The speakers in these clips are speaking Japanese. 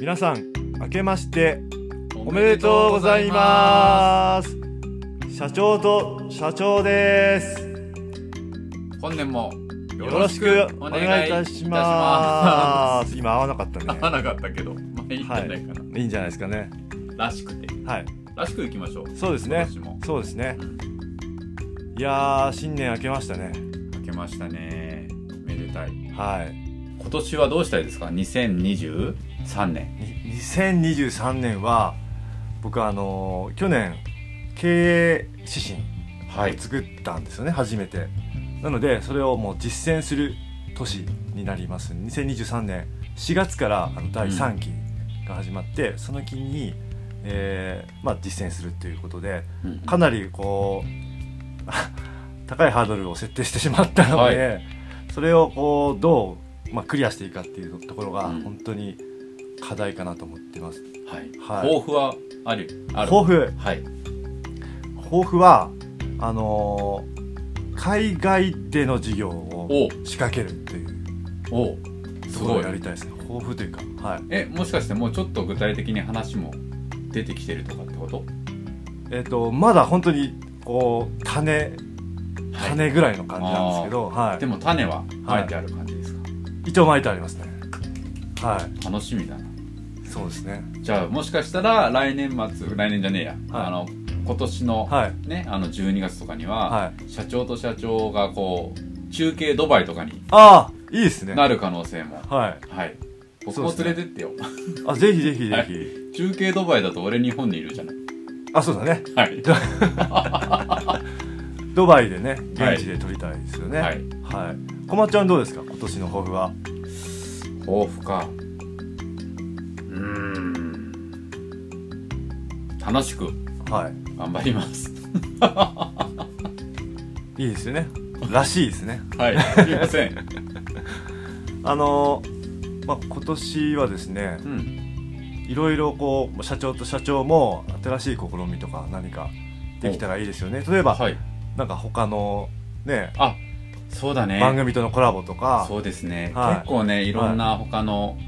皆さん明けましておめでとうございます。社長と社長です。本年もよろしくお願いいたします。今合わなかった合わねなかったけど、まあいいんじゃないかな。い。いんじゃないですかね。らしくて。はい。らしくいきましょう。そうですね。そうですね。うん。いやー新年明けましたね。明けましたね。めでたい。はい。今年はどうしたいですか？?2023 年。に2023年は僕あのー去年経営指針はい。作ったんですよね初めてなのでそれをもう実践する年になります2023年4月からあの第3期が始まって、その期に、えーまあ、実践するということでうんかなりこう 高いハードルを設定してしまったので、それをこうどう、まあ、クリアしていくかっていうところがうん本当に課題かなと思ってます、はい。はい。抱負はある？ある。抱負。はい。抱負はあのー海外での事業をお。仕掛けるっていう。お。すごい。や。りたいですね。抱負というかはい。え、もしかしてもうちょっと具体的に話も出てきてるとかってこと？えっ、とまだ本当にこう種はい。種ぐらいの感じなんですけど、はい。でも種はまい。てある感じですか、一応巻いてありますね。は楽しみだな。いそうですね。じゃあもしかしたら来年末来年じゃねえや、はい。あの今年の、はい。ねあの12月とかには、はい。社長と社長がこう中継ドバイとかにああいいですね。なる可能性も。はい。はい。僕も連れてってよ、あぜひぜひぜひ、はい。中継ドバイだと俺日本にいるじゃない。あそうだね。はい。ド バイでね現地で撮りたいですよね。ははい。い、こまちゃんどうですか？今年の抱負は。抱負かうーん。楽しくはい。頑張ります。いいですよね。らしいですね。はい。すいません。あのまあ、今年はですねうん。いろいろこう社長と社長も新しい試みとか何かできたらいいですよね。例えば、はい。なんか他のねあそうだね。番組とのコラボとか。そうですね、はい。結構ねいろんな他の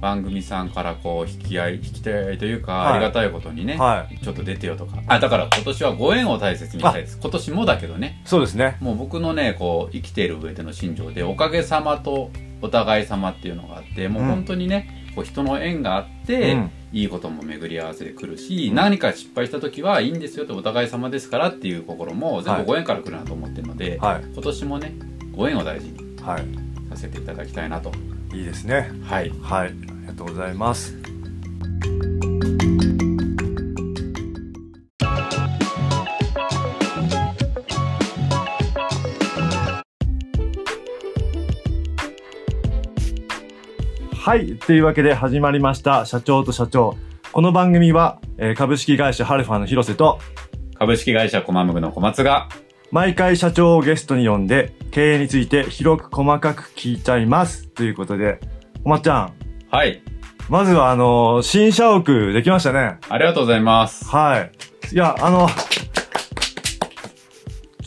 番組さんからこう引き合い引き合いというか、はい。ありがたいことにね、はい。ちょっと出てよとか。あだから今年はご縁を大切にしたいです。今年もだけどね。そうですね。もう僕のねこう生きている上での心情でおかげさまとお互い様っていうのがあってもう本当にね、こう人の縁があって、うん。いいことも巡り合わせで来るし、何か失敗した時はいいんですよってお互い様ですからっていう心も全部ご縁から来るなと思ってるので、はい。今年もねご縁を大事にはい。させていただきたいなといいですねはいはいありがとうございますはい。というわけで始まりました。社長と社長。この番組は、えー株式会社ハルファの広瀬と、株式会社コマムグの小松が毎回社長をゲストに呼んで、経営について広く細かく聞いちゃいます。ということで、おまっちゃん、はい。まずはあのー新社屋できましたね。ありがとうございます。はい。いや、あの、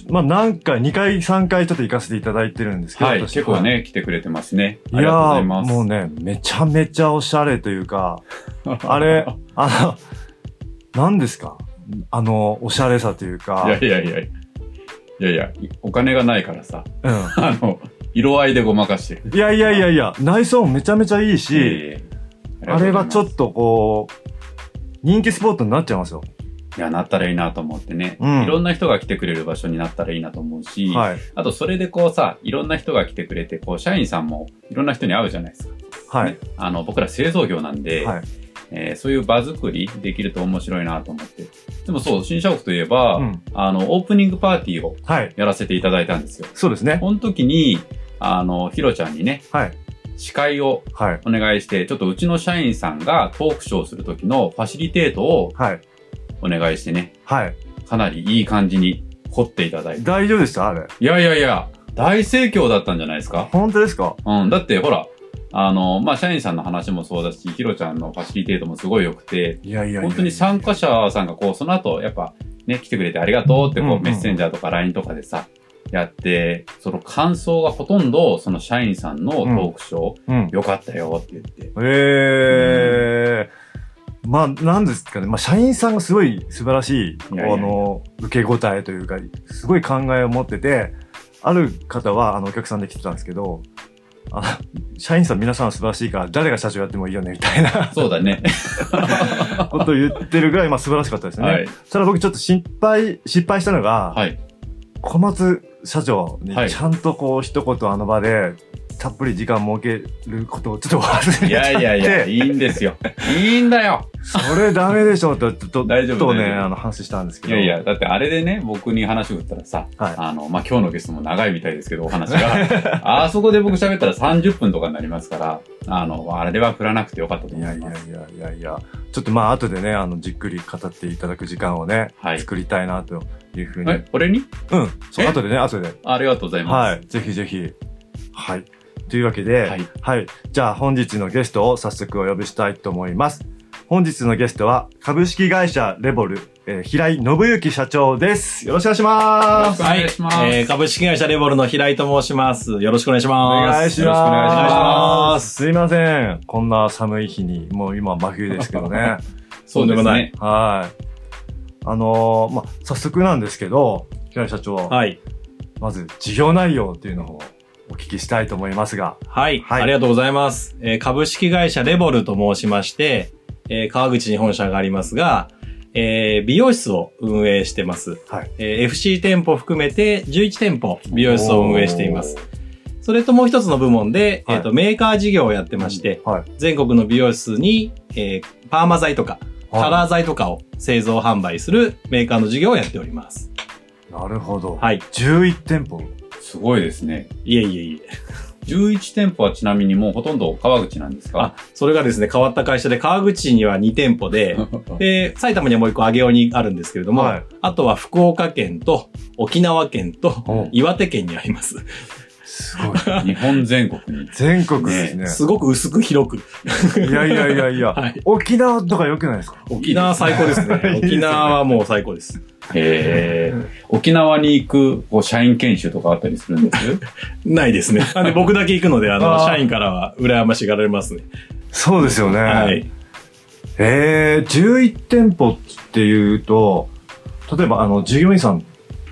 まあ、何回、2回、3回ちょっと行かせていただいてるんですけど、はい。私。結構ね、来てくれてますね。あいやりがとうございーます。もうね、めちゃめちゃおしゃれというか、あれ、あの、何ですか？あの、おしゃれさというか、いやいやいやいやいやお金がないからさうん。あの色合いでごまかしてるいやいやいやいや、内装もめちゃめちゃいいし、ええあれはちょとっとこう、人気スポットになっちゃいますよ。いやなったらいいなと思ってね、うんいろんな人が来てくれる場所になったらいいなと思うし、はい。あとそれでこうさいろんな人が来てくれてこう社員さんもいろんな人に会うじゃないですか、はいね。あの僕ら製造業なんで、はい。えーそういう場作りできると面白いなと思って。でもそう、新社屋といえば、うんあの、オープニングパーティーをはい。やらせていただいたんですよ。そうですね。この時に、あの、ひろちゃんにね、はい。司会をはい。お願いして、ちょっとうちの社員さんがトークショーをする時のファシリテートをはい。お願いしてね、はい。かなりいい感じに凝っていただいて。大丈夫でした？あれ。いやいやいや、大盛況だったんじゃないですか？本当ですか？うん、だってほら、あの、まあ、社員さんの話もそうだし、ひろちゃんのファシリテートもすごい良くて、いやいや本当に参加者さんがこう、その後、やっぱ、ね、来てくれてありがとうってこう、うんうんメッセンジャーとか LINE とかでさ、やって、その感想がほとんど、その社員さんのトークショー、うん。よかったよって言って。ええまあ、なんですかね。まあ、社員さんがすごい素晴らしい、いやいやいやあの、受け答えというか、すごい考えを持ってて、ある方は、あの、お客さんで来てたんですけど、あ社員さん皆さん素晴らしいから、誰が社長やってもいいよね、みたいなそうだね。ことを言ってるぐらい、まあ、素晴らしかったですね。はい。ただ僕ちょっと心配、失敗したのが、はい。小松社長にはいちゃんとこう一言あの場で、たっぷり時間設けることをちょっと忘れていやいやいや、いいんですよ。いいんだよ。それダメでしょって、ちょっと、大丈夫とね、あの、話したんですけど。いやいや、だってあれでね、僕に話を振ったらさ、はいあの、まあ、今日のゲストも長いみたいですけど、お話が。あそこで僕喋ったら30分とかになりますから、あの、あれは振らなくてよかったといやいや思います。いやいやいや、ちょっとまあ後でね、あの、じっくり語っていただく時間をね、はい作りたいなというふうに。え、俺に？うん。そう、え？後でね、後で。ありがとうございまはい。ぜひぜひ。はい。というわけで、はいはい。じゃあ本日のゲストを早速お呼びしたいと思います。本日のゲストは株式会社レボル、えー平井信之社長です。よろしくお願いします。よろしくお願いしますえー株式会社レボルの平井と申します。よろしくお願いしおます。願いしよろしくお願いしま。ますすいません。こんな寒い日に、もう今真冬ですけどね。す。そうでもないね。はい。あのーまあ、早速なんですけど、平井社長、はい。まず事業内容っていうのをお聞きしたいと思いますが。はい。はいありがとうございます。えー株式会社レボルと申しまして、えー川口に本社がありますが、えー美容室を運営してます。はい。えー FC 店舗含めて11店舗美容室を運営しています。それともう一つの部門で、はいえっ、と、メーカー事業をやってまして、はい。全国の美容室に、えーパーマ剤とか、はいカラー剤とかを製造販売するメーカーの事業をやっております。なるほど。はい。11店舗。すごいですね。いえいえいえ。11店舗はちなみにもうほとんど川口なんですあか、それがですね、変わった会社で、川口には2店舗で、で、埼玉にはもう1個上尾にあるんですけれども、はいあとは福岡県と沖縄県とお岩手県にあります。すごい。日本全国に。全国ですね。すごく薄く広く。いやいやいやいや、はい沖縄とか良くないですか？沖縄最高ですね。沖縄はもう最高です。へえ。沖縄に行く、こう、社員研修とかあったりするんです？ないですね。で僕だけ行くので、あの、あー社員からは羨ましがられますね。そうですよね。はい。えー、11店舗っていうと、例えば、あの、従業員さん、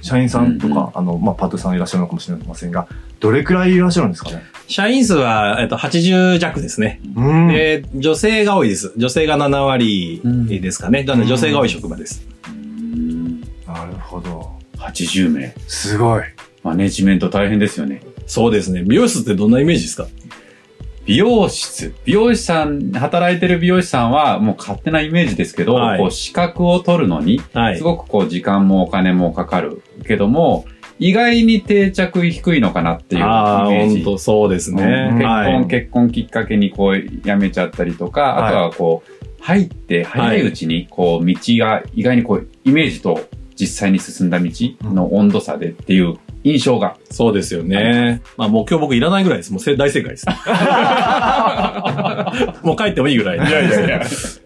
社員さんとか、うんうんあの、まあ、パートさんいらっしゃるのかもしれませんが、どれくらいいらっしゃるんですかね？社員数は、えっと、80弱ですね。うん。で、女性が多いです。女性が7割ですかね。なので女性が多い職場です。うんなるほど。80名。すごい。マネジメント大変ですよね。そうですね。美容室ってどんなイメージですか？美容室。美容師さん、働いてる美容師さんはもう勝手なイメージですけど、はいこう資格を取るのに、はいす。ごくこう時間もお金もかかるけども、意外に定着低いのかなっていうイメああ、ージ。本当そうですね。うん結婚、はい。結婚きっかけにこう辞めちゃったりとか、はいあとはこう、入って早いうちにこう道が意外にこうイメージと実際に進んだ道の温度差でっていう印象が。そうですよね。まあ、もう今日僕いらないぐらいです。もうせ大正解です。もう帰ってもいいぐらい。いやいやいや。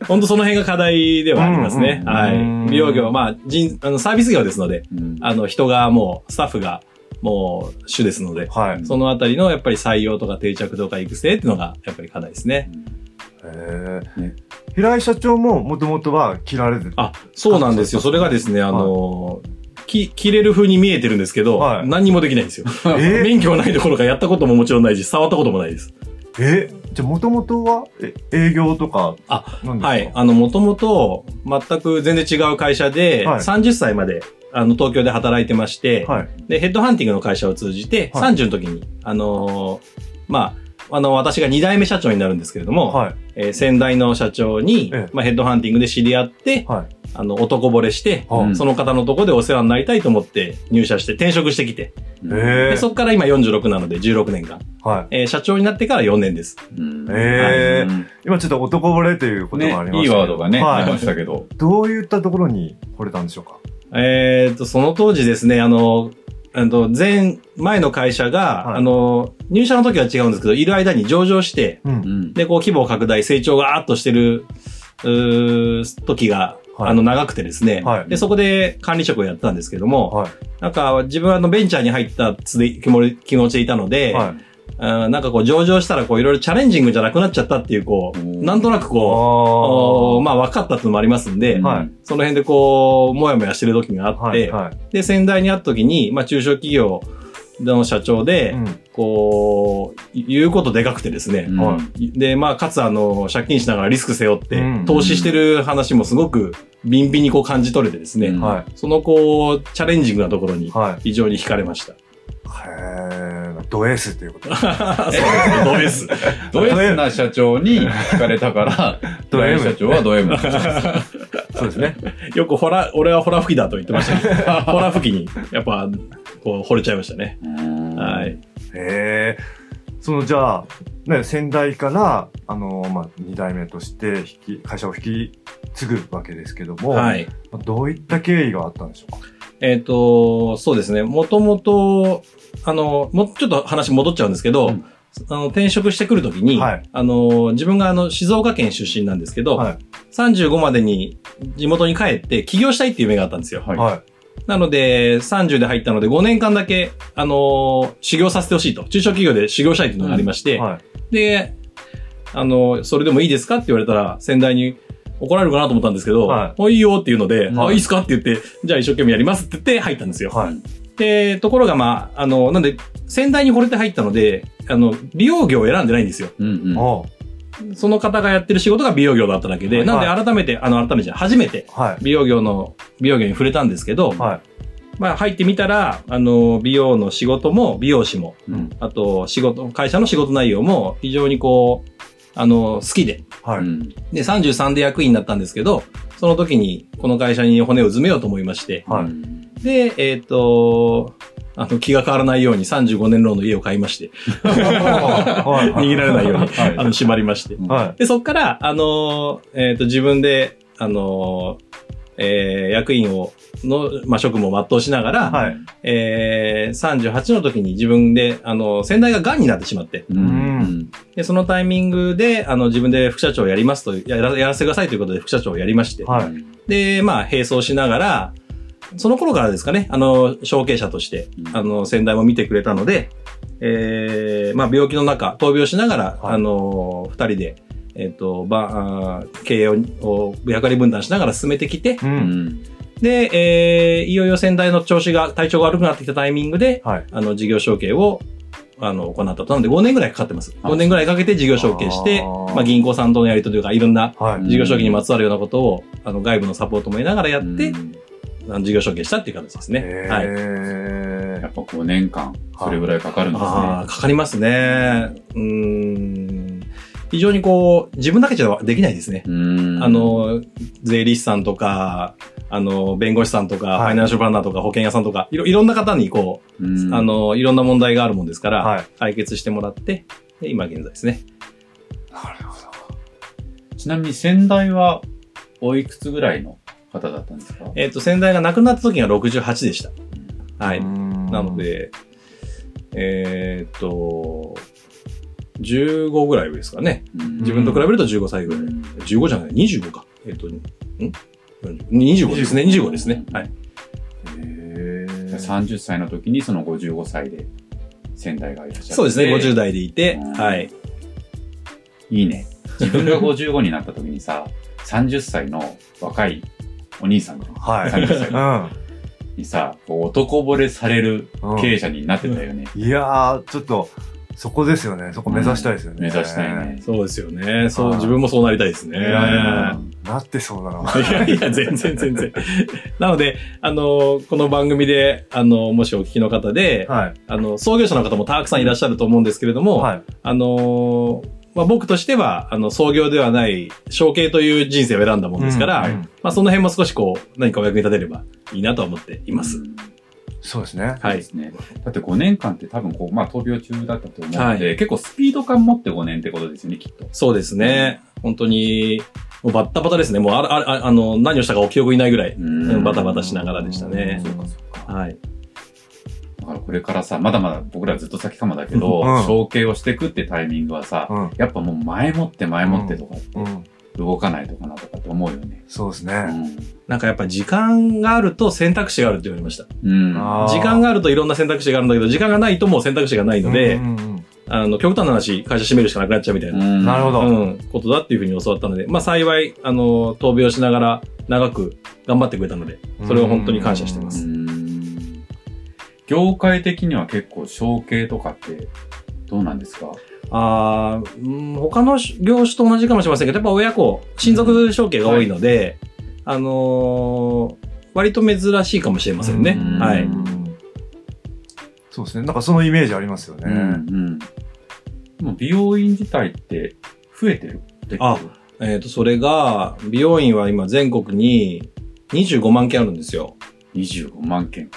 本当その辺が課題ではありますね。うんはうんい。美容業、まあ、人、あの、サービス業ですので、うんあの、人がもう、スタッフがもう主ですので、はい。そのあたりのやっぱり採用とか定着とか育成っていうのがやっぱり課題ですね。えーね平井社長ももともとは切られてる。あ、そうなんですよ。それがですね、あの、き、切れる風に見えてるんですけど、はい何にもできないんですよ。え？免許がないところかやったことももちろんないし、触ったこともないです。え？じゃあもともとはえ営業とかあ、なんですか？はい。あの、もともと、全く全然違う会社で、はい30歳まで、あの、東京で働いてまして、はい。で、ヘッドハンティングの会社を通じて、はい30の時に、あのーまあ、あの、私が2代目社長になるんですけれども、はい。えー先代の社長に、ええ。まあ、ヘッドハンティングで知り合って、はい。あの、男惚れして、はうん。その方のとこでお世話になりたいと思って入社して転職してきて、うんえ。でそこから今46なので16年間、はい。えー社長になってから4年です。うん。え。ーうん今ちょっと男惚れということねがありましたいいワードがね、はい。出ましたけど。どういったところに惚れたんでしょうか？えーっと、その当時ですね、あの、あの、前、前の会社が、はいあの、入社の時は違うんですけど、いる間に上場して、う。うんんで、こう規模を拡大、成長がーっとしてる、うー時があの、長くてですね。はいで、そこで管理職をやってたんですけども、はい。なんか、自分はあの、ベンチャーに入ったつで気持ち気持ちでいたので、なんかこう、上場したらこう、いろいろチャレンジングじゃなくなっちゃったっていう、こう、うんなんとなくこう、まあ分かったっていうのもありますんで、はいその辺でこう、もやもやしてる時があって、はい。はい。で、先代に会った時に、まあ中小企業の社長で、うんこう、言うことでかくてですね、うんはで、まあ、かつあの、借金しながらリスク背負ってうん、投資してる話もすごくビンビンにこう感じ取れてですね、そのこう、チャレンジングなところにい。はい。非常に惹かれました。へード S っていうこと。そうです。ド S な社長に聞かれたから、ドド M 社長はド M。そうですね。よくホラ、俺はホラ吹きだと言ってましたけど、ホラ吹きに、やっぱ、こう、惚れちゃいましたね。は。はいへえ。そのじゃあ、ね、先代から、あの、まあ、二代目として引き、会社を引き継ぐわけですけども、はい。どういった経緯があったんでしょうか？えっ、と、そうですね。もともと、あの、もうちょっと話戻っちゃうんですけど、うんあの、転職してくるときに、はいあの、自分があの、静岡県出身なんですけど、はい。35までに地元に帰って起業したいっていう夢があったんですよ。はいはなので、30で入ったので5年間だけ、あの、修行させてほしいと。中小企業で修行したいっていうのがありまして、い。はい。で、あの、それでもいいですかって言われたら、先代に怒られるかなと思ったんですけど、はいもういいよっていうので、はいあ、いいですかって言って、じゃあ一生懸命やりますって言って入ったんですよ。はい。で、ところがまあ、あの、なんで、先代に惚れて入ったので、あの、美容業を選んでないんですよ。うんうん。その方がやってる仕事が美容業だっただけで、はいなんで改めて、あの、改めて初めてはい。美容業の、美容業に触れたんですけど、はい。まあ入ってみたら、あの、美容の仕事も、美容師も、うんあと仕事、会社の仕事内容も非常にこう、あの、好きで。はい。うんで、33で役員になったんですけど、その時にこの会社に骨を詰めようと思いまして、はいで、えっ、と、あの、気が変わらないように35年ローンの家を買いまして、はい。逃げられないように、はいあの、縛りまして。はで、そっから、あのーえっ、と、自分で、あのーえー役員を、の、まあ、職務を全うしながら、い。はい。えー、38の時に自分で、あの、先代が癌になってしまって、うんうんで、そのタイミングで、あの、自分で副社長をやりますと、やらやらせてくださいということで副社長をやりまして、はい。で、まあ、並走しながら、その頃からですかね、あの、承継者として、うんあの、先代も見てくれたので、えー、まあ、病気の中、闘病しながら、はいあの、二人で、えっ、と、ば、経営をを役割分担しながら進めてきて、う。うんんで、えー、いよいよ先代の調子が、体調が悪くなってきたタイミングで、はい。あの、事業承継を、あの、行ったと。なので5年ぐらいかかってます。あ5年ぐらいかけて事業承継して、あーまあ、銀行さんとのやり取りとか、いろんなはい。事業承継にまつわるようなことを、あの、外部のサポートも得ながらやって、うんあの事業承継したっていう形ですね。はい。へやっぱ5年間、それぐらいかかるんですね。ああ、かかりますね。うーん。非常にこう、自分だけじゃできないですね。うんあ、の、税理士さんとか、あの、弁護士さんとか、はいファイナンシャルプランナーとか、保険屋さんとか、いろ、いろんな方にこう、うんあ、の、いろんな問題があるもんですから、はい解決してもらって、で今現在ですね。なるほちなみに先代はおいくつぐらいの方だったんですか？えっ、と、先代が亡くなった時が68でした。はい。ど。なの、で、えっ、と、15ぐらい上ですかね。自分と比べると15歳ぐらい。15じゃない、25か。えっ、と、ん？?25 ですね、25ですね。はい。へー30歳の時にその55歳で先代がいらっしゃって。そうですね、50代でいてうん、はい。いいね。自分が55になった時にさ、30歳の若いお兄さんはい。30歳うにさ、男惚れされるん。経営者になってたよね。いやー、ちょっと、そこですよね。そこ目指したいですよね。目指したいね。そうですよね。そう、はい自分もそうなりたいですね。いやいやなってそうだな。いやいや、全然全然。なので、あの、この番組で、あの、もしお聞きの方で、はい。あの、創業者の方もたくさんいらっしゃると思うんですけれども、はい。あの、まあ、僕としては、あの、創業ではない、承継という人生を選んだもんですから、うんまあ、その辺も少しこう、何かお役に立てればいいなと思っています。うんそうですね。はいで。すね。だって5年間って多分こう、まあ闘病中だったと思うので、はい結構スピード感持って5年ってことですよね、きっと。そうですね。本当に、もうバッタバタですね。もうあ、あ、ああの、何をしたかお記憶にないぐらい、うんバタバタしながらでしたねそうかそうか。はい。だからこれからさ、まだまだ僕らずっと先かもだけど、うん承継をしていくってタイミングはさ、うん。やっぱもう前もって前もってとかってうん。動かないとかなとかって思うよね。そうですね。なんかやっぱ時間があると選択肢があるって言われました。うん。時間があるといろんな選択肢があるんだけど、時間がないともう選択肢がないので、うんうんうんあの、極端な話、会社閉めるしかなくなっちゃうみたいな、うんなるほどうん、ことだっていうふうに教わったので、まあ幸い、あの、闘病しながら長く頑張ってくれたので、それを本当に感謝してまうす。ん業界的には結構承継とかってどうなんですか？あーうん他の業種と同じかもしれませんけど、やっぱ親子、親族承継が多いので、あのー割と珍しいかもしれませんね。うんはい。そうですね。なんかそのイメージありますよね。うんうん。でも美容院自体って増えてる？あえっ、と、それが、美容院は今全国に25万件あるんですよ。25万件。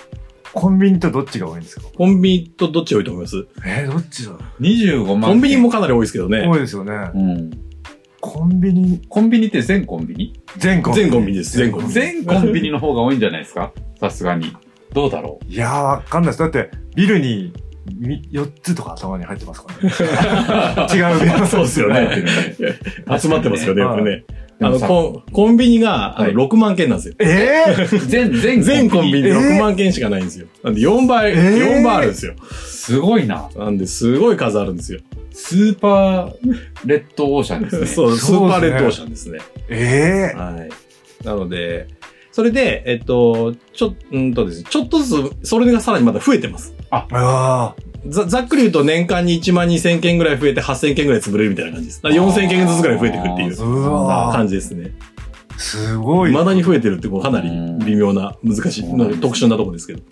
コンビニとどっちが多いんですか？コンビニとどっちが多いと思います？えー、どっちだ？ろ25万件。コンビニもかなり多いですけどうね。多いですよね。うん。コンビニ、コンビニって全コンビニ？全コンビニ。全コンビニです全コンビニ全コンビニの方が多いんじゃないですか？さすがに。どうだろいやー、わかんないです。だって、ビルにみ4つとか頭に入ってますからね。違うビル。そうですよ うね。集まってますよね、はいよくね。あの、コンコンビニが、あの、はい6万件なんですよ。えー、全、全全コンビニでえー？6万件しかないんですよ。なんで4倍、えー？4倍あるんですよ。すごいな。なんで、すごい数あるんですよ。スーパーレッドオーシャンですね。そう、スーパーレッドオーシャンですね。えー、はい。なので、それで、えっと、ちょ、うんとですね、ちょっとずつ、それがさらにまた増えてます。あざざっくり言うと年間に1万2000件ぐらい増えて8000件ぐらい潰れるみたいな感じです。だから4000件ずつぐらい増えていくっていあう感じですね。すごい。未だに増えてるってこうかなり微妙な難しい、特殊なとこですけど。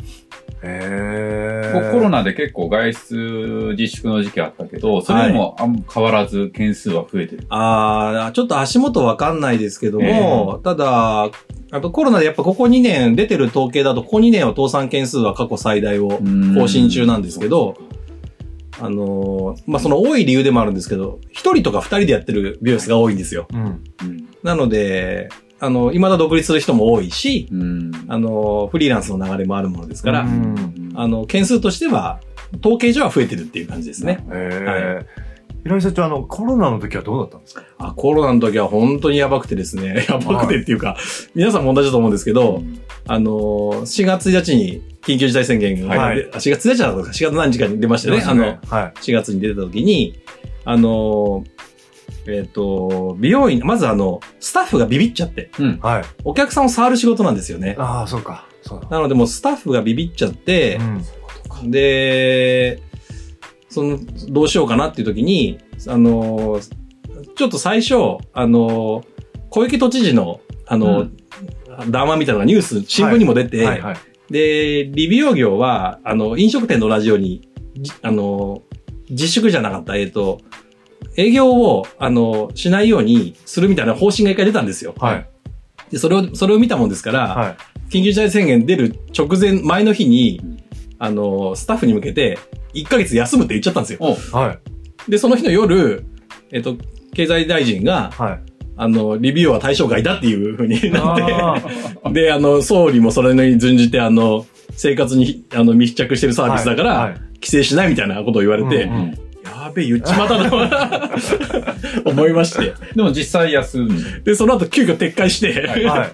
えー。こうコロナで結構外出自粛の時期あったけど、それでもあん変わらず件数は増えてる。ああ、ちょっと足元わかんないですけども、ただ、あとコロナでやっぱここ2年出てる統計だと、ここ2年は倒産件数は過去最大を更新中なんですけど、あのーまあ、その多い理由でもあるんですけど、一人とか二人でやってる美容室が多いんですよ。うん。うん。なので、あの、未だ独立する人も多いし、うん。あの、フリーランスの流れもあるものですから、うんあの、件数としては、統計上は増えてるっていう感じですね。えー。平井社長、あの、コロナの時はどうだったんですか？あ、コロナの時は本当にやばくてですね、やばくてっていうか、皆さんも同じだと思うんですけど、あの、4月1日に緊急事態宣言が、はいであ4月1日だったのか、4月何日かに出ましたよね。あの、はい。4月に出てた時に、あの、えっ、と、美容院、まずあの、スタッフがビビっちゃって、はい。お客さんを触る仕事なんですよね。ああ、そうか。そうだ。なのでもうスタッフがビビっちゃってう、ん。で、その、どうしようかなっていう時に、あの、ちょっと最初、あの、小池都知事の、あの、談話みたいなのがニュース、新聞にも出て、はいはい。で、理美容業は、あの、飲食店と同じように、じあの、自粛じゃなかった、えっ、と、営業を、あの、しないようにするみたいな方針が一回出たんですよ。はい。で、それを、それを見たもんですから、はい。緊急事態宣言出る直前、前の日にうん、あの、スタッフに向けて、1ヶ月休むって言っちゃったんですよ。おはい。で、その日の夜、えっ、と、経済大臣が、はい。あの、リビューは対象外だっていう風になあって、で、あの、総理もそれに準じて、あの、生活に、あの、密着してるサービスだから、はい規制しないみたいなことを言われて、うんうんやべえ、言っちまったな、思いまして。でも実際休んで、その後急遽撤回して、はい。はい。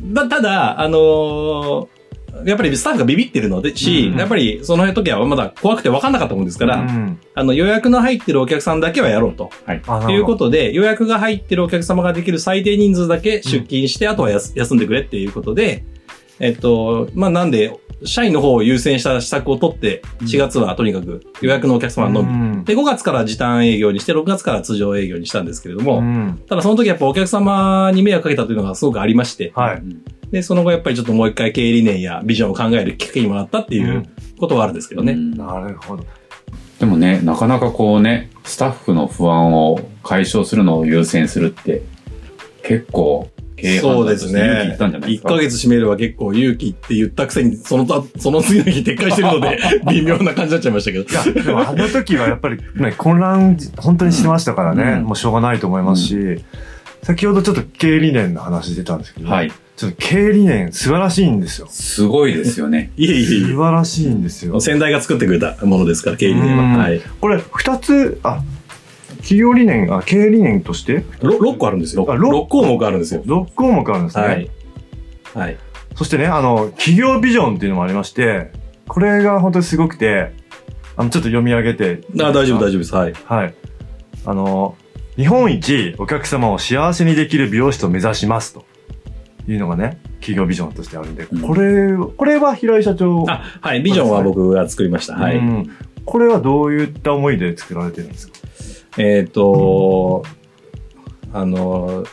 だただ、あのーやっぱりスタッフがビビってるので、し、うん。やっぱりその時はまだ怖くて分かんなかったもんですから、うん。あの予約の入ってるお客さんだけはやろうと。あということで、予約が入ってるお客様ができる最低人数だけ出勤して、あとはやす休んでくれっていうことで、えっと、まあ、なんで、社員の方を優先した施策を取って、4月はとにかく予約のお客様のみ。みで、5月から時短営業にして、6月から通常営業にしたんですけれども、うん。ただその時やっぱお客様に迷惑かけたというのがすごくありまして、はい。で、その後やっぱりちょっともう一回経営理念やビジョンを考えるきっかけにもなったっていうことはあるんですけどね。うんなるほど。でもね、なかなかこうね、スタッフの不安を解消するのを優先するって、結構、経営判断として勇気いったんじゃないで1すか？ヶ月閉めるは結構勇気って言ったくせに、そのた、その次の日撤回してるので、微妙な感じになっちゃいましたけど。いや、でもあの時はやっぱり、ね、混乱、本当にしてましたからね、うんもうしょうがないと思いますし、先ほどちょっと経営理念の話出たんですけど、はい。ちょっと経営理念素晴らしいんですよ。すごいですよね。いえいえい素晴らしいんですよえ。。先代が作ってくれたものですから、経営理念うんは。はい。これ、二つ、あ、企業理念、あ、経営理念として？ろ6個あるんですよ。あろ6項目あるんですよ。6項目あるんですね。はい。はい。そしてね、あの、企業ビジョンっていうのもありまして、これが本当にすごくて、あの、ちょっと読み上げて。あ大丈夫、大丈丈夫です。はい。夫。はい。あの、日本一お客様を幸せにできる美容室を目指しますというのがね、企業ビジョンとしてあるんで、うんこれ、これは平井社長。あ、はい。ビジョンは僕が作りました。はい。うんこれはどういった思いで作られてるんですか？えっ、と、あの、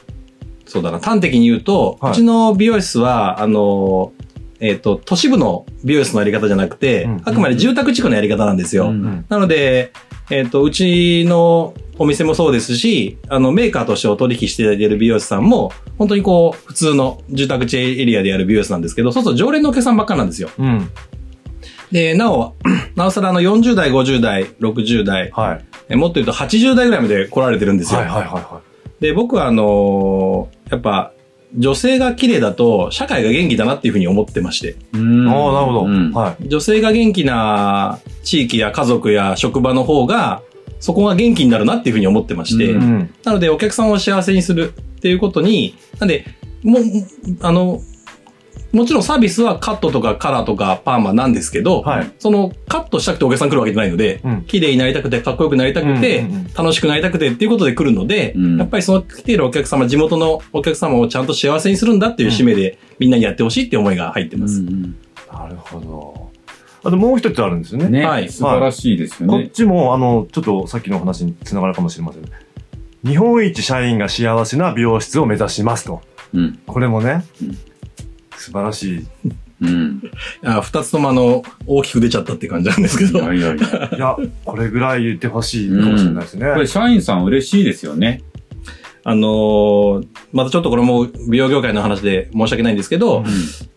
そうだな、端的に言うと、はいうちの美容室は、あの、えっ、と、都市部の美容室のやり方じゃなくて、うんあくまで住宅地区のやり方なんですよ。うんうんなので、えっ、と、うちのお店もそうですし、あの、メーカーとしてお取引していただいている美容師さんも、本当にこう、普通の住宅地エリアでやる美容室なんですけど、そうすると常連のお客さんばっかなんですよ。うん。で、なお、なおさらあの40代、50代、60代、はい。えもっと言うと80代ぐらいまで来られてるんですよ。はいはいはいはで、僕はあのーやっぱ、女性が綺麗だと、社会が元気だなっていうふうに思ってまして。うんい。ああ、なるほど。うんはい。女性が元気な地域や家族や職場の方が、そこが元気になるなっていうふうに思ってまして、ううん。なのでお客さんを幸せにするっていうことに、なんで、もう、あの、もちろんサービスはカットとかカラーとかパーマなんですけど、はい。そのカットしたくてお客さん来るわけじゃないので、うん。綺麗になりたくて、かっこよくなりたくて、うんうんうん楽しくなりたくてっていうことで来るので、うんやっぱりその来ているお客様、地元のお客様をちゃんと幸せにするんだっていう使命で、みんなにやってほしいっていう思いが入ってます。うんなるほど。あともう一つあるんですよね。ね、はい素晴らしいですよね。こっちも、あの、ちょっとさっきの話につながるかもしれません。日本一社員が幸せな美容室を目指しますと。うん。これもね、うん素晴らしい。うん。あ二つともあの、大きく出ちゃったって感じなんですけど。いやいやいや。いや、これぐらい言ってほしいかもしれないですね。これ、社員さん嬉しいですよね。あのーまたちょっとこれも美容業界の話で申し訳ないんですけど、うん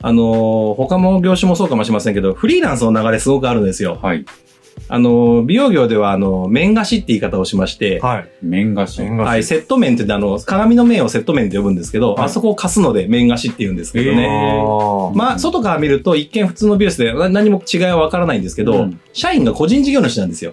あのー他の業種もそうかもしれませんけど、フリーランスの流れすごくあるんですよ。はい。あのー美容業ではあの、面貸しって言い方をしまして、はい。面貸し。面貸しはい、セット面って言ってあの、鏡の面をセット面って呼ぶんですけど、はいあそこを貸すので面貸しって言うんですけどへね。まあ、外から見ると一見普通の美容室でな何も違いはわからないんですけど、うん社員が個人事業主なんですよ。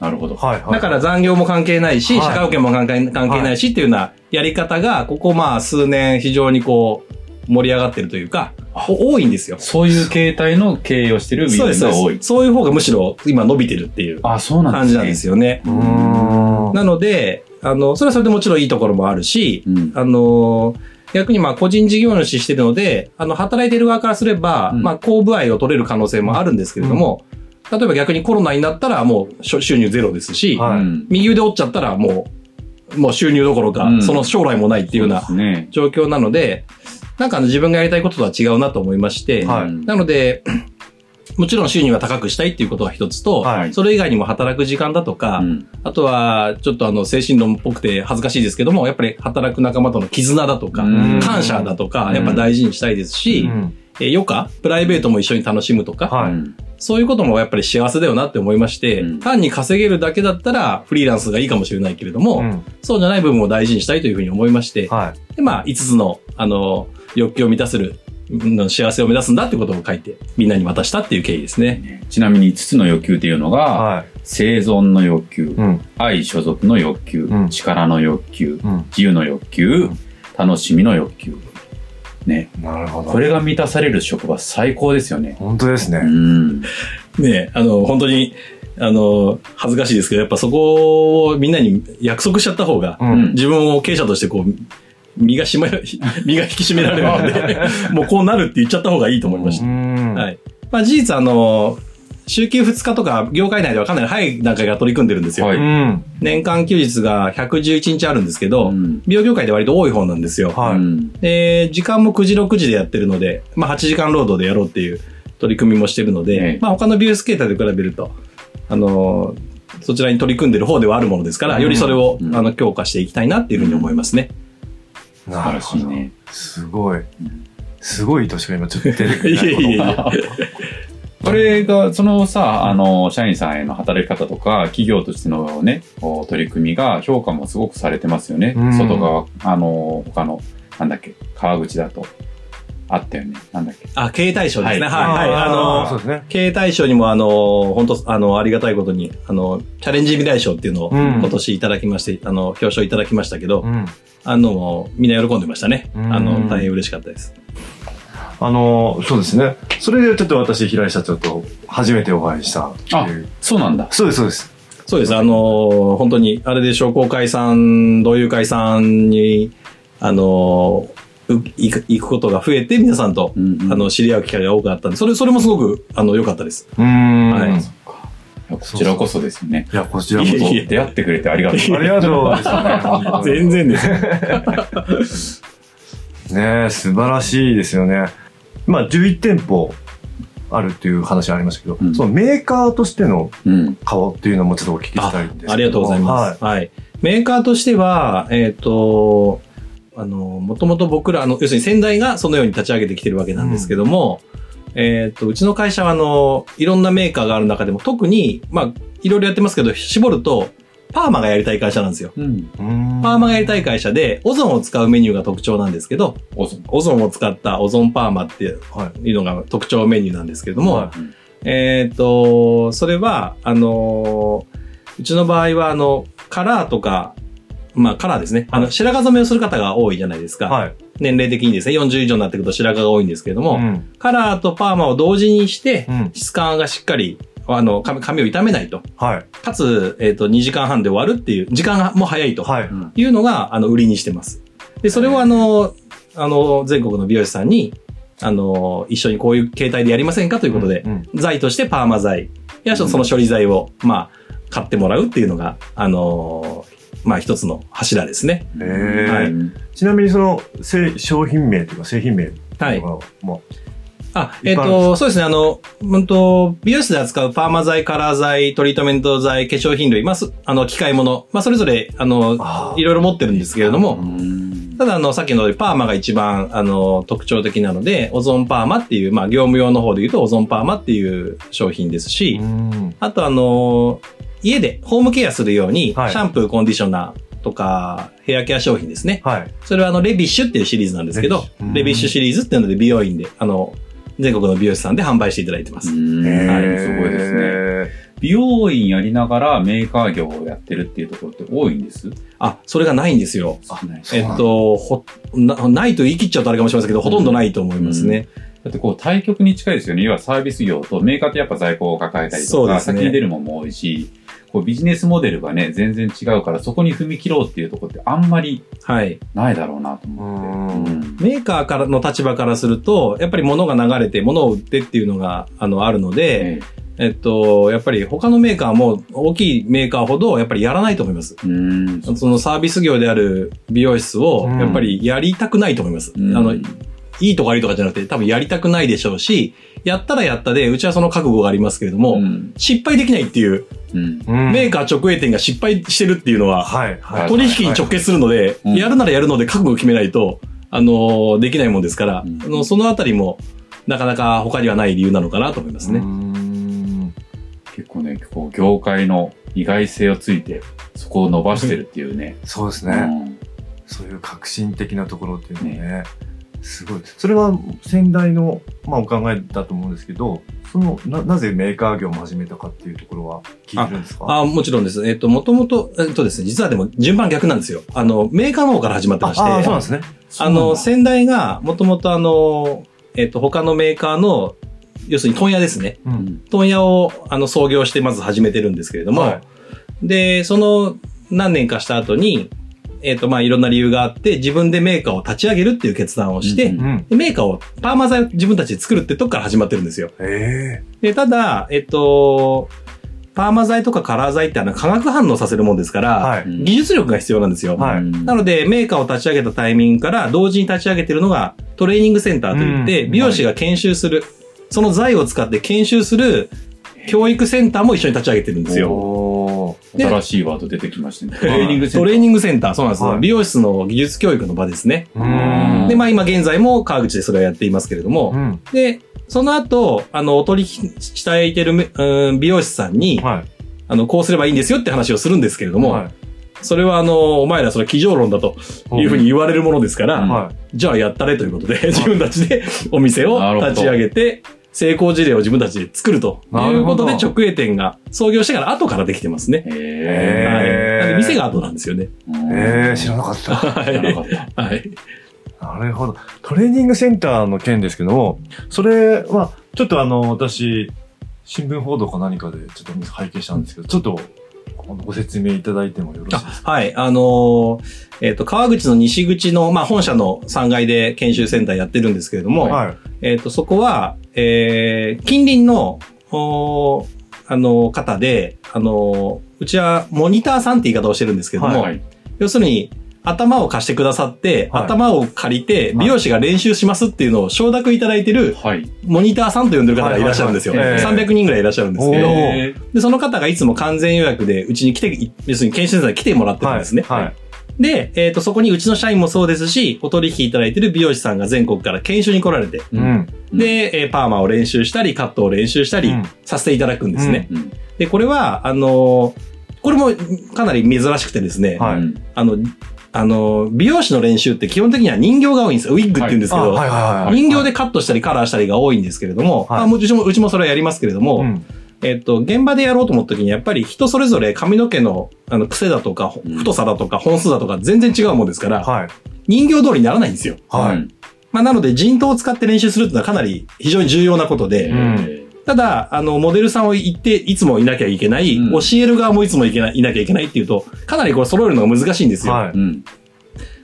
なるほど。はいはい。だから残業も関係ないし、はい社会保険も関係関係ないしっていうようなやり方が、ここまあ数年非常にこう、盛り上がってるというか、お多いんですよ。そういう形態の経営をしてるビジそうです、ネスが多いそういう方がむしろ今伸びてるっていうあ、そうなんですね。感じなんですよね。うーん。なので、あの、それはそれでもちろんいいところもあるし、うん。あの逆にまあ個人事業主してるので、あの、働いてる側からすれば、うんまあ、高部合を取れる可能性もあるんですけれども、例えば逆にコロナになったらもう収入ゼロですし、はい。うん右腕折っちゃったらもう、もう収入どころか、うん。その将来もないっていうような。状況なので、なんか自分がやりたいこととは違うなと思いまして、はい。うんなので、もちろん収入は高くしたいっていうことが一つと、はい。それ以外にも働く時間だとか、うん。あとは、ちょっとあの、精神論っぽくて恥ずかしいですけども、やっぱり働く仲間との絆だとか、うん。感謝だとかう、んやっぱ大事にしたいですし、余暇プライベートも一緒に楽しむとか、はい。うんそういうこともやっぱり幸せだよなって思いまして、うん単に稼げるだけだったらフリーランスがいいかもしれないけれども、うんそうじゃない部分を大事にしたいというふうに思いまして、はい。で、まあ、5つの、あの、欲求を満たせる、うん幸せを目指すんだってことを書いて、みんなに渡したっていう経緯ですね。ちなみに5つの欲求っていうのが、はい。生存の欲求、うん。愛所属の欲求、うん力の欲求、うん。自由の欲求、ん楽しみの欲求。ね。なるほど。これが満たされる職場最高ですよね。本当ですね。うん。ねあの、本当に、あの、恥ずかしいですけど、やっぱそこをみんなに約束しちゃった方が、うん。自分を経営者としてこう、身が締め、身が引き締められるので、もうこうなるって言っちゃった方がいいと思いましうた。ん。はい。まあ事実あの、週休2日とか業界内ではかなり早い段階が取り組んでるんですよ。はいうん。年間休日が111日あるんですけど、うん美容業界で割と多い方なんですよ。はい。時間も9時6時でやってるので、まあ8時間労働でやろうっていう取り組みもしてるので、ええまあ他の美容スケーターで比べると、あのーそちらに取り組んでる方ではあるものですから、うんよりそれを、うんあの強化していきたいなっていうふうに思いますね。素晴らしいね。すごい。すごい年が今ちょっと出てくる。いえいえいえこれが、そのさ、あの、社員さんへの働き方とか、企業としてのね、取り組みが評価もすごくされてますよね。うん外側、あの、他の、なんだっけ、川口だと。あったよね。なんだっけ。あ、経営対象ですね。はい、はいはい。あの、そうですね。経営対象にも、あの、本当あの、ありがたいことに、あの、チャレンジ未来賞っていうのをうん今年いただきまして、あの、表彰いただきましたけど、うん。あの、みんな喜んでましたね。うんあの、大変嬉しかったです。あの、そうですね。それでちょっと私、平井社長と初めてお会いしたっていう。そうなんだ。そうです、そうです。そうです。あの、本当に、あれで商工会さん、同友会さんに、あの、う行く行くことが増えて、皆さんと、うんうんあの、知り合う機会が多かったんで、それ、それもすごく、あの、良かったです。うーん。はいいこちらこそですね。や、こちらこそ。出会ってくれてありがとう。ありがとう 全然です。ねえ素晴らしいですよね。まあ、11店舗あるっていう話ありましたけど、うんそのメーカーとしてのうん。顔っていうのもちょっとお聞きしたいんですけどありがとうございます。はい。メーカーとしては、えっ、と、あの、もともと僕ら、あの、要するに先代がそのように立ち上げてきてるわけなんですけども、えっ、と、うちの会社は、あの、いろんなメーカーがある中でも、特に、まあ、いろいろやってますけど、絞ると、パーマがやりたい会社なんですよ。うん。パーマがやりたい会社で、オゾンを使うメニューが特徴なんですけど、おそオゾンを使ったオゾンパーマっていうはい。のが特徴メニューなんですけれども、はえっ、と、それは、あのーうちの場合は、あの、カラーとか、まあ、カラーですね。あの、白髪染めをする方が多いじゃないですか。はい。年齢的にですね、40以上になってくると白髪が多いんですけれども、うんカラーとパーマを同時にして、うん。質感がしっかり、あの、髪髪を傷めないと。はい。かつ、えっ、と、2時間半で終わるっていう、時間も早いと。はい。うんいうのが、あの、売りにしてます。で、それをあの、あの、全国の美容師さんに、あの、一緒にこういう形態でやりませんかということで、うん剤としてパーマ剤やその処理剤を、まあ、買ってもらうっていうのが、あのーまあ一つの柱ですね。はいちなみにその製商品名というか製品名とはい。かも、あ、えっ、いっぱいあるんですと、そうですね、あの、うんと、美容室で扱うパーマ剤、カラー剤、トリートメント剤、化粧品類、まあ、すあの、機械物、まあ、それぞれ、あの、あー。いろいろ持ってるんですけれども、うんただ、あの、さっきのパーマが一番、あの、特徴的なので、オゾンパーマっていう、まあ、業務用の方で言うと、オゾンパーマっていう商品ですし、うん。あとあの家でホームケアするように、はい。シャンプー、コンディショナーとか、ヘアケア商品ですね。はい。それはあの、レビッシュっていうシリーズなんですけどレビッシュシリーズっていうので美容院で、あの、全国の美容師さんで販売していただいてます。はいすごいですね。美容院やりながらメーカー業をやってるっていうところって多いんです？あ、それがないんですよ。えっと、ほ、な、ないと言い切っちゃうとあれかもしれませんけど、ほとんどないと思いますね。だってこう対極に近いですよね。要はサービス業とメーカーってやっぱ在庫を抱えたりとか、ね先に出るものも多いし、こうビジネスモデルがね、全然違うからそこに踏み切ろうっていうところってあんまりはい。ないだろうなとう思って。んうんメーカーからの立場からすると、やっぱり物が流れて、物を売ってっていうのが、あの、あるので、ええっと、やっぱり他のメーカーも大きいメーカーほどやっぱりやらないと思います。そのサービス業である美容室をうんやっぱりやりたくないと思います。うんあの、いいとか悪いとかじゃなくて多分やりたくないでしょうし、やったらやったで、うちはその覚悟がありますけれども、うん失敗できないっていう、うん。うんメーカー直営店が失敗してるっていうのは、はい。はい。取引に直結するので、うんやるならやるので覚悟を決めないと、あの、できないもんですから、うんあのそのあたりも、なかなか他にはない理由なのかなと思いますね。ね。結構ね、こう業界の意外性をついて、そこを伸ばしてるっていうね。そうですね。うんそういう革新的なところっていうのね。すごい。それは先代の、まあ、お考えだと思うんですけど、その、な、なぜメーカー業も始めたかっていうところは聞いてるんですか？あもちろんです。えっ、と、もともと、えっ、とですね、実はでも順番逆なんですよ。あの、メーカーの方から始まってまして、ああ、そうなんですね。あの、先代が、もともとあの、えっ、と、他のメーカーの、要するに問屋ですね。う。うんん問屋を、あの、創業してまず始めてるんですけれども、はいで、その何年かした後に、えっ、と、まあ、いろんな理由があって、自分でメーカーを立ち上げるっていう決断をして、うんうん。でメーカーを、パーマ剤を自分たちで作るってとこから始まってるんですよ。えで、ただ、えっと、パーマ剤とかカラー剤ってあの化学反応させるもんですかえら、はい。うん技術力が必要なんですよ。はいうんなので、メーカーを立ち上げたタイミングから同時に立ち上げてるのがトレーニングセンターといって、うん美容師が研修する、その剤を使って研修する教育センターも一緒に立ち上げてるんですよ。新しいワード出てきましたね。トレーニングセンター。トレーニングセンター、そうなんです、はい美容室の技術教育の場ですね。で、まあ今現在も川口でそれをやっていますけれども、うん。で、その後、あの、お取引していてるめうん美容師さんに、はい。あの、こうすればいいんですよって話をするんですけれども、はいそれはあの、お前らそれは机上論だというふうに言われるものですから、はじゃあやったれということで、自分たちでお店を立ち上げて、成功事例を自分たちで作るということで、直営店が創業してから後からできてますね。へはい。店が後なんですよね。い。えー、知らなかった。はい。はい。なるほど。トレーニングセンターの件ですけども、それは、ちょっとあの、私、新聞報道か何かでちょっと拝見したんですけど、ちょっと、ご説明いただいてもよろしいですか？はい。あのーえっ、と、川口の西口の、まあ、本社の3階で研修センターやってるんですけれども、はい。えっ、と、そこは、えー、近隣の、おーあの、方で、あの、うちはモニターさんって言い方をしてるんですけれども、はい。要するに、頭を貸してくださって、はい頭を借りて、美容師が練習しますっていうのを承諾いただいてる、はい。モニターさんと呼んでる方がいらっしゃるんですよ。はいはいはいええ300人ぐらいいらっしゃるんですけどで、その方がいつも完全予約でうちに来て、い要するに研修センターに来てもらってるんですね。はい。はいで、えっ、と、そこにうちの社員もそうですし、お取引いただいてる美容師さんが全国から研修に来られて、ううんん。で、えーパーマを練習したり、カットを練習したりうんさせていただくんですね。うん。で、これは、あのーこれもかなり珍しくてですね、はいうんあの、あの、美容師の練習って基本的には人形が多いんですよ。ウィッグって言うんですけど。人形でカットしたりカラーしたりが多いんですけれども、はいまあ、もうちも、うちもそれはやりますけれども、うん。えっと、現場でやろうと思った時に、やっぱり人それぞれ髪の毛の、あの、癖だとか、うん太さだとか、本数だとか、全然違うもんですから、はい。人形通りにならないんですよ。はい。うんまあ、なので、人頭を使って練習するっていうのはかなり非常に重要なことで、んただ、あの、モデルさんを行って、いつもいなきゃいけない、うん教える側もいつもいけない、いなきゃいけないっていうと、かなりこれ揃えるのが難しいんですよ。はい。うん。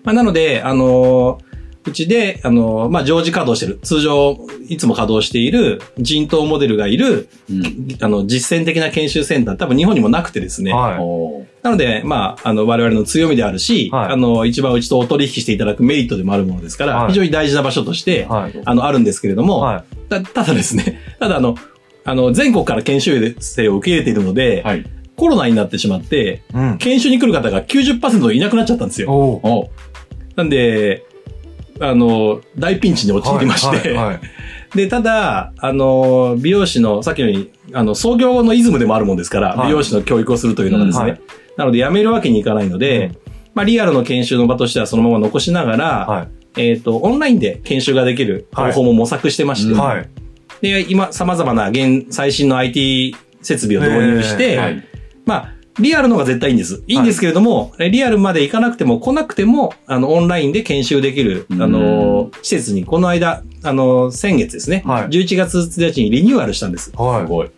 まあ、なので、あのーうちで、あのーまあ、常時稼働してる、通常、いつも稼働している人頭モデルがいる、うん。あの、実践的な研修センター、多分日本にもなくてですね。はい。なので、まあ、あの、我々の強みであるし、はいあの、一番うちとお取引していただくメリットでもあるものですから、はい非常に大事な場所として、はい。あの、あるんですけれども、はい。たただですね、ただあの、あの、全国から研修生を受け入れているので、はい。コロナになってしまって、うん。研修に来る方が90%いなくなっちゃったんですよ。おーおなんで、あの、大ピンチに陥りまして、はいはい で、ただ、あの、美容師の、さっきのように、あの、創業のイズムでもあるもんですから、はい。美容師の教育をするというのがですね、うんはい。なので、辞めるわけにいかないので、うん。まあ、リアルの研修の場としてはそのまま残しながら、はい。えっ、と、オンラインで研修ができる方法も模索してまして、うんはい。で、今、様々な現、最新の IT 設備を導入して、え。ーはい。まあ、リアルのが絶対いいんです。いいんですけれども、えリアルまで行かなくても来なくても、あの、オンラインで研修できる、うんあの、施設にこの間、あの、先月ですね、はい11月1日にリニューアルしたんです。はい。すごい。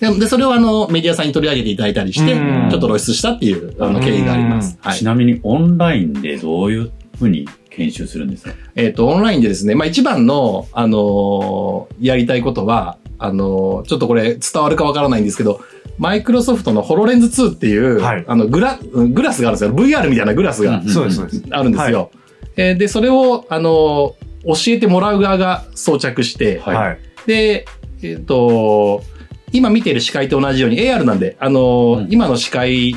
で、でそれをあの、メディアさんに取り上げていただいたりして、うんちょっと露出したっていう、あの、経緯があります。はいち。なみにオンラインでどういうふうに研修するんですか？えっ、と、オンラインでですね、まあ一番の、あのーやりたいことは、あのーちょっとこれ伝わるかわからないんですけど、マイクロソフトのホロレンズ2っていう、はいあの、グラ、グラスがあるんですよ。VR みたいなグラスがう。あるんですよ。えーで、それを、あのー教えてもらう側が装着して、はいはい。で、えっ、と、今見ている視界と同じように AR なんで、あのーうん今の視界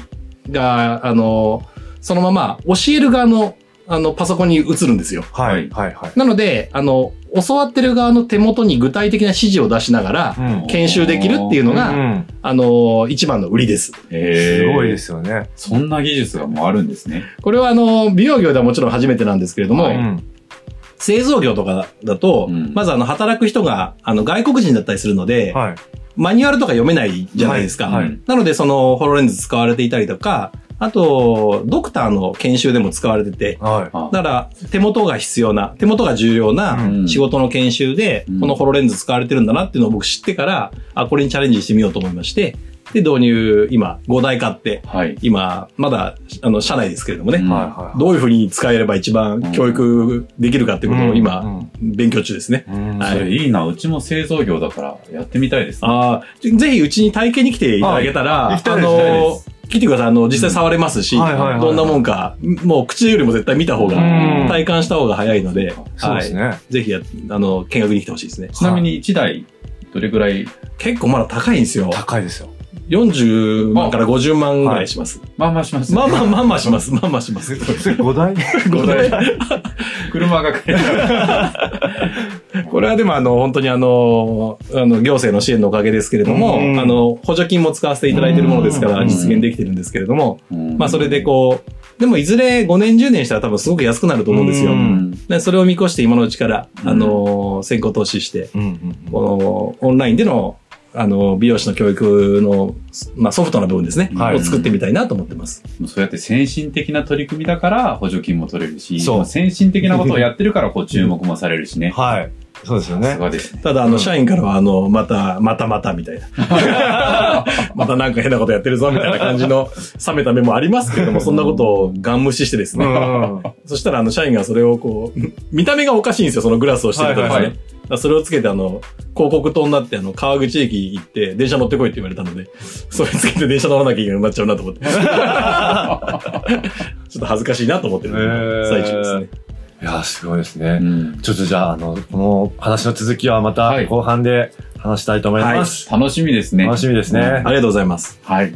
が、あのーそのまま教える側の、あの、パソコンに映るんですよ。はい。はい。はい。なので、あの、教わってる側の手元に具体的な指示を出しながら、うん研修できるっていうのが、うんあの、一番の売りです。すごいですよね。そんな技術がもうあるんですね。これは、あの、美容業ではもちろん初めてなんですけれども、はいうん製造業とかだと、うんまずあの、働く人が、あの、外国人だったりするので、はい。マニュアルとか読めないじゃないですか。はいはいなので、その、ホロレンズ使われていたりとか、あと、ドクターの研修でも使われてて、はあだから、手元が必要な、手元が重要なうん仕事の研修でうん、このホロレンズ使われてるんだなっていうのを僕知ってから、あ、これにチャレンジしてみようと思いまして、で、導入、今、5台買って、はい。今、まだ、あの、社内ですけれどもね、うんい。はい。はい。どういうふうに使えれば一番教育できるかっていうことをう今、ん勉強中ですね。うんはいそれいいな。うちも製造業だからやってみたいですね。ああ、ぜひうちに体験に来ていただけたら、ああの行きたいてください。あの、実際触れますし、どんなもんか、もう口よりも絶対見た方が、うん体感した方が早いので、そうですね。ぜひや、あの、見学に来てほしいですね。ちなみに1台、どれぐらい、結構まだ高いんですよ。高いですよ。40万から50万ぐらいします。まあまあします。まあまあまあまあします。まあまあします。それ5台？5 台。車が買え これはでもあの、本当にあの、あの、行政の支援のおかげですけれども、うんあの、補助金も使わせていただいているものですからうん実現できてるんですけれども、うんまあそれでこう、でもいずれ5年10年したら多分すごく安くなると思うんですよ。うんでそれを見越して今のうちから、うんあのー先行投資して、このオンラインでの、あの、美容師の教育の、まあソフトな部分ですね、はいを作ってみたいなと思ってます。そうやって先進的な取り組みだから補助金も取れるし、そうまあ先進的なことをやってるからこう注目もされるしね。はい。そうですよさねね。ただ、あの、社員からは、あの、また、またまた、みたいな。またなんか変なことやってるぞ、みたいな感じの冷めた目もありますけれども、そんなことをガン無視してですね。うんそしたら、あの、社員がそれをこう、見た目がおかしいんですよ、そのグラスをしてるとですね。はいはいそれをつけて、あの、広告塔になって、あの、川口駅行って、電車乗ってこいって言われたので、それつけて電車乗らなきゃいけなくなっちゃうなと思って。ちょっと恥ずかしいなと思ってる最中ですね。いや、すごいですねう。んちょっとじゃあ、あの、この話の続きはまたはい後半で話したいと思います。楽しみですね。楽しみですね。ありがとうございます。はい。